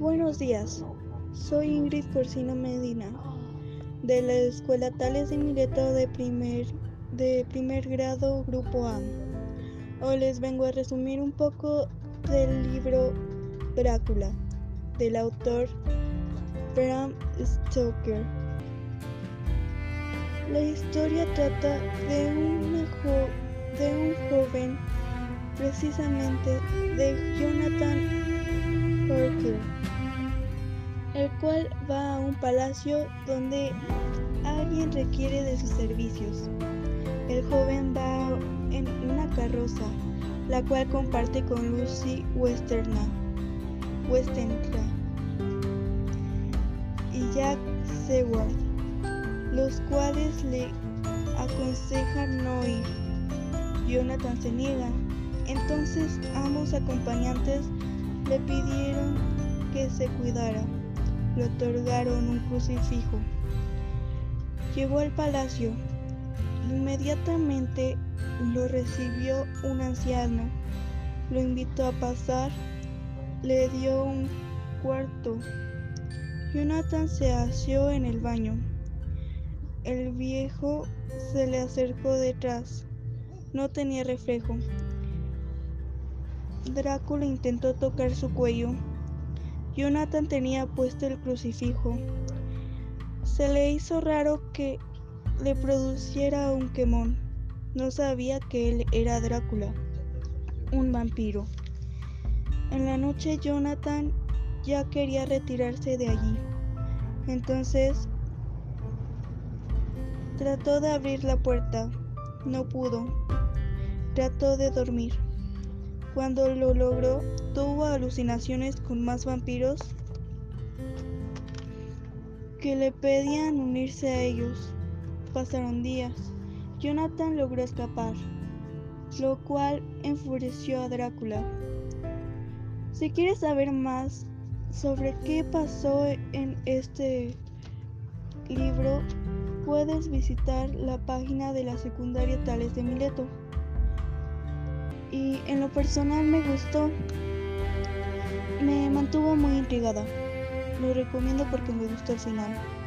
Buenos días, soy Ingrid Porcino Medina, de la Escuela Tales de Mileto de primer, de primer grado, Grupo A. Hoy les vengo a resumir un poco del libro Drácula, del autor Bram Stoker. La historia trata de, de un joven, precisamente de Jonathan Parker, el cual va a un palacio donde alguien requiere de sus servicios. El joven va en una carroza, la cual comparte con Lucy Westerna, Westenra y Jack Seward, los cuales le aconsejan no ir. Jonathan se niega, entonces ambos acompañantes le pidieron que se cuidara. Le otorgaron un crucifijo. Llegó al palacio. Inmediatamente lo recibió un anciano. Lo invitó a pasar. Le dio un cuarto. Jonathan se asió en el baño. El viejo se le acercó detrás. No tenía reflejo. Drácula intentó tocar su cuello. Jonathan tenía puesto el crucifijo. Se le hizo raro que le produciera un quemón. No sabía que él era Drácula, un vampiro. En la noche Jonathan ya quería retirarse de allí. Entonces trató de abrir la puerta. No pudo. Trató de dormir. Cuando lo logró, tuvo alucinaciones con más vampiros que le pedían unirse a ellos. Pasaron días. Jonathan logró escapar, lo cual enfureció a Drácula. Si quieres saber más sobre qué pasó en este libro, puedes visitar la página de la secundaria Tales de Mileto y en lo personal me gustó. Me mantuvo muy intrigada. Lo recomiendo porque me gustó el final.